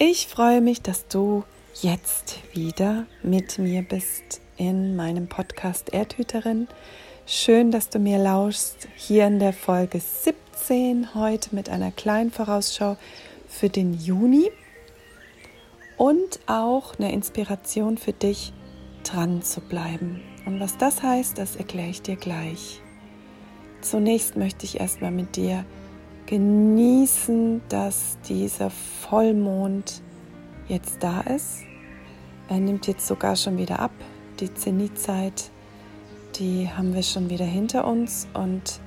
Ich freue mich, dass du jetzt wieder mit mir bist in meinem Podcast Erdhüterin. Schön, dass du mir lauschst hier in der Folge 17 heute mit einer kleinen Vorausschau für den Juni und auch eine Inspiration für dich, dran zu bleiben. Und was das heißt, das erkläre ich dir gleich. Zunächst möchte ich erstmal mit dir genießen, dass dieser Vollmond jetzt da ist. Er nimmt jetzt sogar schon wieder ab. Die Zenitzeit, die haben wir schon wieder hinter uns und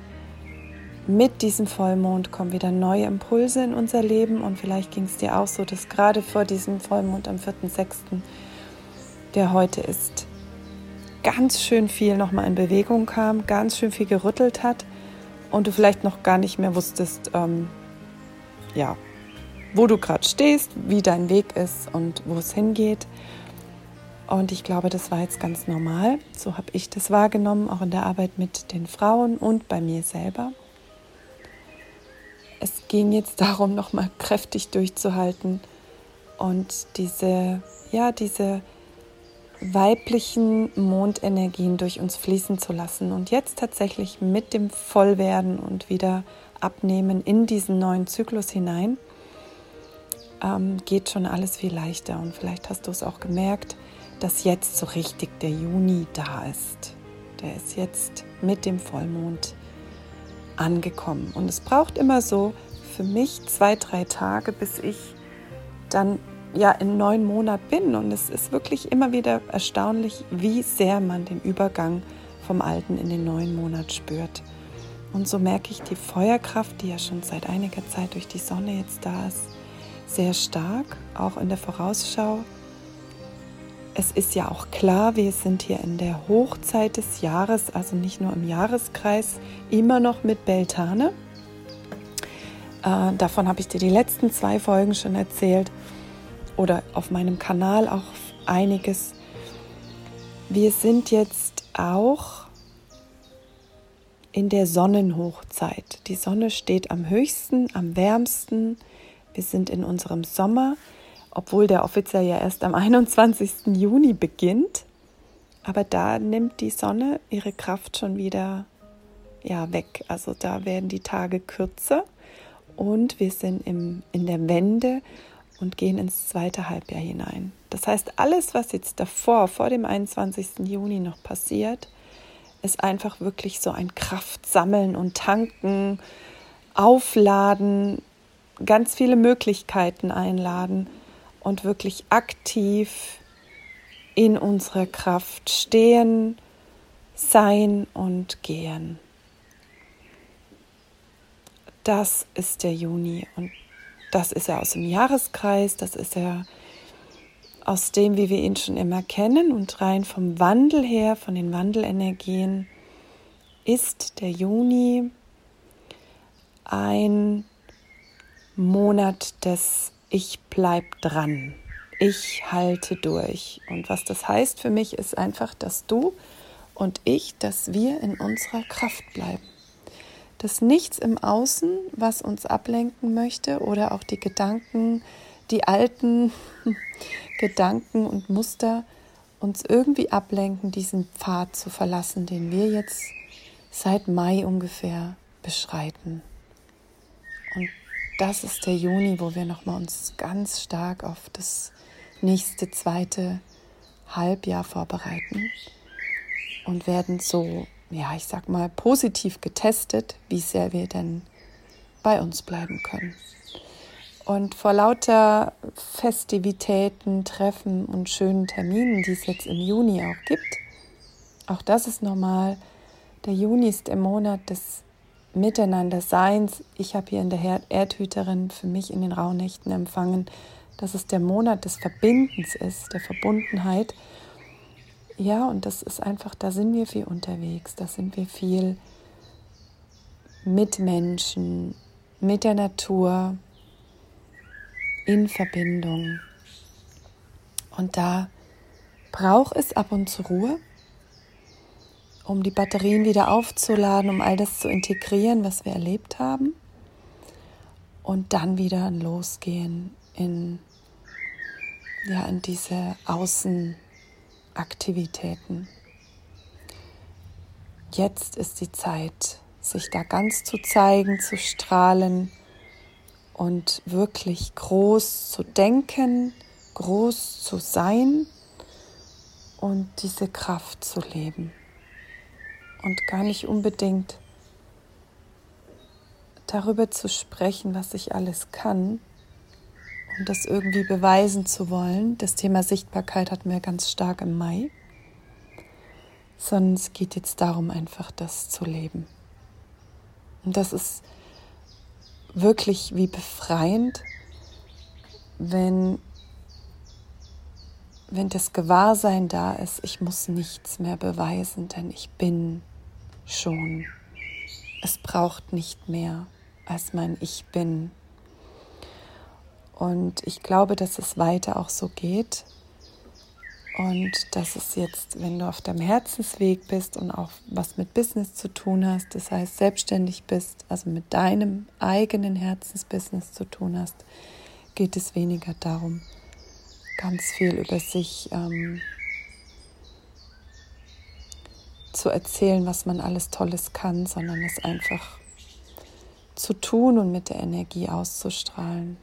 mit diesem Vollmond kommen wieder neue Impulse in unser Leben und vielleicht ging es dir auch so, dass gerade vor diesem Vollmond am 4.6., der heute ist, ganz schön viel nochmal in Bewegung kam, ganz schön viel gerüttelt hat und du vielleicht noch gar nicht mehr wusstest, ähm, ja, wo du gerade stehst, wie dein Weg ist und wo es hingeht. Und ich glaube, das war jetzt ganz normal. So habe ich das wahrgenommen, auch in der Arbeit mit den Frauen und bei mir selber. Es ging jetzt darum, nochmal kräftig durchzuhalten und diese, ja, diese weiblichen Mondenergien durch uns fließen zu lassen und jetzt tatsächlich mit dem Vollwerden und wieder abnehmen in diesen neuen Zyklus hinein, ähm, geht schon alles viel leichter. Und vielleicht hast du es auch gemerkt, dass jetzt so richtig der Juni da ist. Der ist jetzt mit dem Vollmond angekommen. Und es braucht immer so für mich zwei, drei Tage, bis ich dann ja in neun Monat bin. Und es ist wirklich immer wieder erstaunlich, wie sehr man den Übergang vom alten in den neuen Monat spürt. Und so merke ich die Feuerkraft, die ja schon seit einiger Zeit durch die Sonne jetzt da ist, sehr stark, auch in der Vorausschau. Es ist ja auch klar, wir sind hier in der Hochzeit des Jahres, also nicht nur im Jahreskreis, immer noch mit Beltane. Äh, davon habe ich dir die letzten zwei Folgen schon erzählt oder auf meinem Kanal auch einiges. Wir sind jetzt auch in der Sonnenhochzeit. Die Sonne steht am höchsten, am wärmsten. Wir sind in unserem Sommer, obwohl der offiziell ja erst am 21. Juni beginnt. Aber da nimmt die Sonne ihre Kraft schon wieder ja, weg. Also da werden die Tage kürzer und wir sind im, in der Wende und gehen ins zweite Halbjahr hinein. Das heißt, alles, was jetzt davor, vor dem 21. Juni noch passiert, ist einfach wirklich so ein Kraftsammeln und Tanken, Aufladen, ganz viele Möglichkeiten einladen und wirklich aktiv in unserer Kraft stehen, sein und gehen. Das ist der Juni und das ist er aus dem Jahreskreis, das ist er aus dem, wie wir ihn schon immer kennen und rein vom Wandel her, von den Wandelenergien, ist der Juni ein Monat des Ich bleib dran. Ich halte durch. Und was das heißt für mich, ist einfach, dass du und ich, dass wir in unserer Kraft bleiben dass nichts im Außen, was uns ablenken möchte oder auch die Gedanken, die alten Gedanken und Muster uns irgendwie ablenken, diesen Pfad zu verlassen, den wir jetzt seit Mai ungefähr beschreiten. Und das ist der Juni, wo wir nochmal uns ganz stark auf das nächste zweite Halbjahr vorbereiten und werden so ja, ich sag mal, positiv getestet, wie sehr wir denn bei uns bleiben können. Und vor lauter Festivitäten, Treffen und schönen Terminen, die es jetzt im Juni auch gibt, auch das ist normal. Der Juni ist der Monat des Miteinanderseins. Ich habe hier in der Erdhüterin für mich in den Rauhnächten empfangen, dass es der Monat des Verbindens ist, der Verbundenheit. Ja, und das ist einfach, da sind wir viel unterwegs, da sind wir viel mit Menschen, mit der Natur, in Verbindung. Und da braucht es ab und zu Ruhe, um die Batterien wieder aufzuladen, um all das zu integrieren, was wir erlebt haben. Und dann wieder Losgehen in ja, in diese Außenaktivitäten. Jetzt ist die Zeit, sich da ganz zu zeigen, zu strahlen und wirklich groß zu denken, groß zu sein und diese Kraft zu leben. Und gar nicht unbedingt darüber zu sprechen, was ich alles kann und das irgendwie beweisen zu wollen. Das Thema Sichtbarkeit hatten wir ganz stark im Mai, sondern es geht jetzt darum, einfach das zu leben. Und das ist wirklich wie befreiend, wenn, wenn das Gewahrsein da ist, ich muss nichts mehr beweisen, denn ich bin schon. Es braucht nicht mehr als mein Ich bin. Und ich glaube, dass es weiter auch so geht. Und dass es jetzt, wenn du auf deinem Herzensweg bist und auch was mit Business zu tun hast, das heißt selbstständig bist, also mit deinem eigenen Herzensbusiness zu tun hast, geht es weniger darum, ganz viel über sich ähm, zu erzählen, was man alles Tolles kann, sondern es einfach zu tun und mit der Energie auszustrahlen.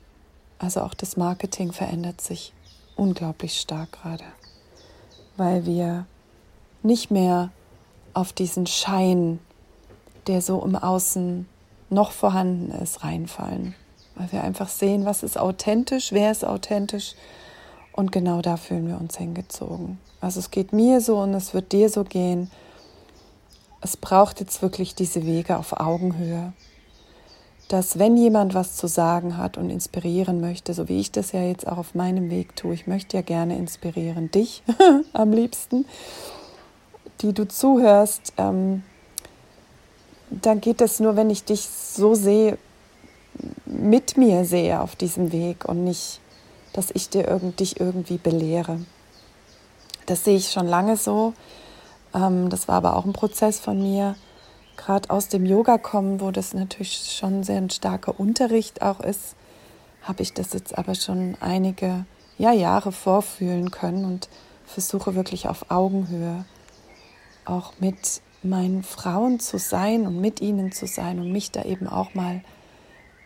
Also auch das Marketing verändert sich unglaublich stark gerade, weil wir nicht mehr auf diesen Schein, der so im Außen noch vorhanden ist, reinfallen. Weil wir einfach sehen, was ist authentisch, wer ist authentisch. Und genau da fühlen wir uns hingezogen. Also es geht mir so und es wird dir so gehen. Es braucht jetzt wirklich diese Wege auf Augenhöhe dass wenn jemand was zu sagen hat und inspirieren möchte, so wie ich das ja jetzt auch auf meinem Weg tue, ich möchte ja gerne inspirieren, dich am liebsten, die du zuhörst, ähm, dann geht das nur, wenn ich dich so sehe, mit mir sehe auf diesem Weg und nicht, dass ich dir irgend, dich irgendwie belehre. Das sehe ich schon lange so. Ähm, das war aber auch ein Prozess von mir gerade aus dem Yoga kommen, wo das natürlich schon sehr ein starker Unterricht auch ist, habe ich das jetzt aber schon einige ja, Jahre vorfühlen können und versuche wirklich auf Augenhöhe auch mit meinen Frauen zu sein und mit ihnen zu sein und mich da eben auch mal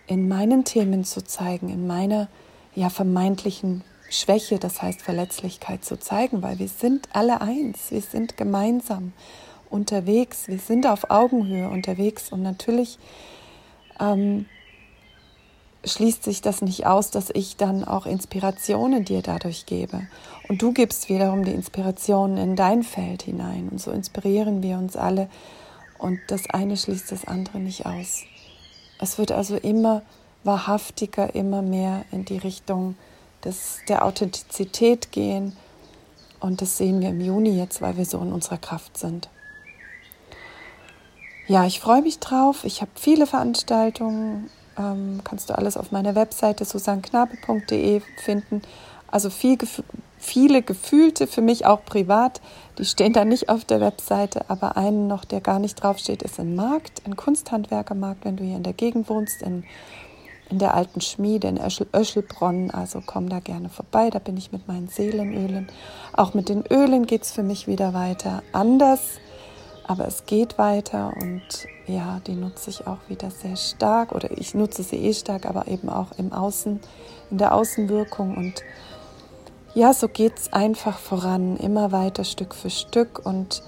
in meinen Themen zu zeigen, in meiner ja vermeintlichen Schwäche, das heißt Verletzlichkeit zu zeigen, weil wir sind alle eins, wir sind gemeinsam unterwegs, wir sind auf Augenhöhe unterwegs und natürlich ähm, schließt sich das nicht aus, dass ich dann auch Inspirationen dir dadurch gebe. Und du gibst wiederum die Inspirationen in dein Feld hinein. Und so inspirieren wir uns alle. Und das eine schließt das andere nicht aus. Es wird also immer wahrhaftiger, immer mehr in die Richtung des, der Authentizität gehen. Und das sehen wir im Juni jetzt, weil wir so in unserer Kraft sind. Ja, ich freue mich drauf. Ich habe viele Veranstaltungen. Ähm, kannst du alles auf meiner Webseite susanknabe.de finden. Also viel, viele gefühlte, für mich auch privat. Die stehen da nicht auf der Webseite, aber einen noch, der gar nicht draufsteht, ist ein Markt, ein Kunsthandwerkermarkt, wenn du hier in der Gegend wohnst, in, in der alten Schmiede in Öschel, Öschelbronn. Also komm da gerne vorbei, da bin ich mit meinen Seelenölen. Auch mit den Ölen geht es für mich wieder weiter. Anders aber es geht weiter und ja, die nutze ich auch wieder sehr stark oder ich nutze sie eh stark, aber eben auch im Außen, in der Außenwirkung und ja, so geht es einfach voran, immer weiter Stück für Stück und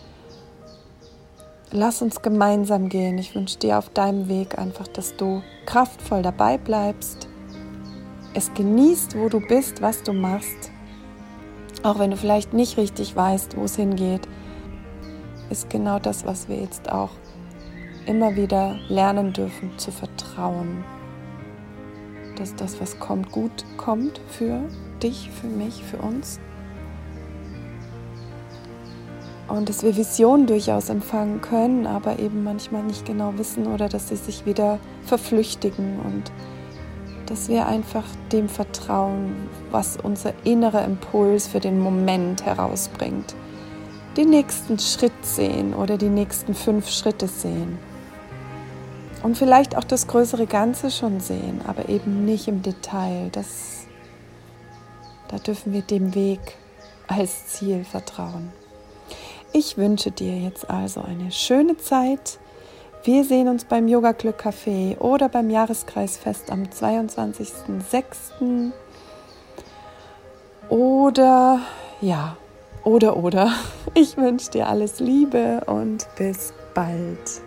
lass uns gemeinsam gehen. Ich wünsche dir auf deinem Weg einfach, dass du kraftvoll dabei bleibst, es genießt, wo du bist, was du machst, auch wenn du vielleicht nicht richtig weißt, wo es hingeht ist genau das, was wir jetzt auch immer wieder lernen dürfen zu vertrauen. Dass das, was kommt, gut kommt für dich, für mich, für uns. Und dass wir Visionen durchaus empfangen können, aber eben manchmal nicht genau wissen oder dass sie sich wieder verflüchtigen und dass wir einfach dem vertrauen, was unser innerer Impuls für den Moment herausbringt den nächsten Schritt sehen oder die nächsten fünf Schritte sehen. Und vielleicht auch das größere Ganze schon sehen, aber eben nicht im Detail. Das, Da dürfen wir dem Weg als Ziel vertrauen. Ich wünsche dir jetzt also eine schöne Zeit. Wir sehen uns beim Yoga Glück Café oder beim Jahreskreisfest am 22.06. Oder ja, oder oder. Ich wünsche dir alles Liebe und bis bald.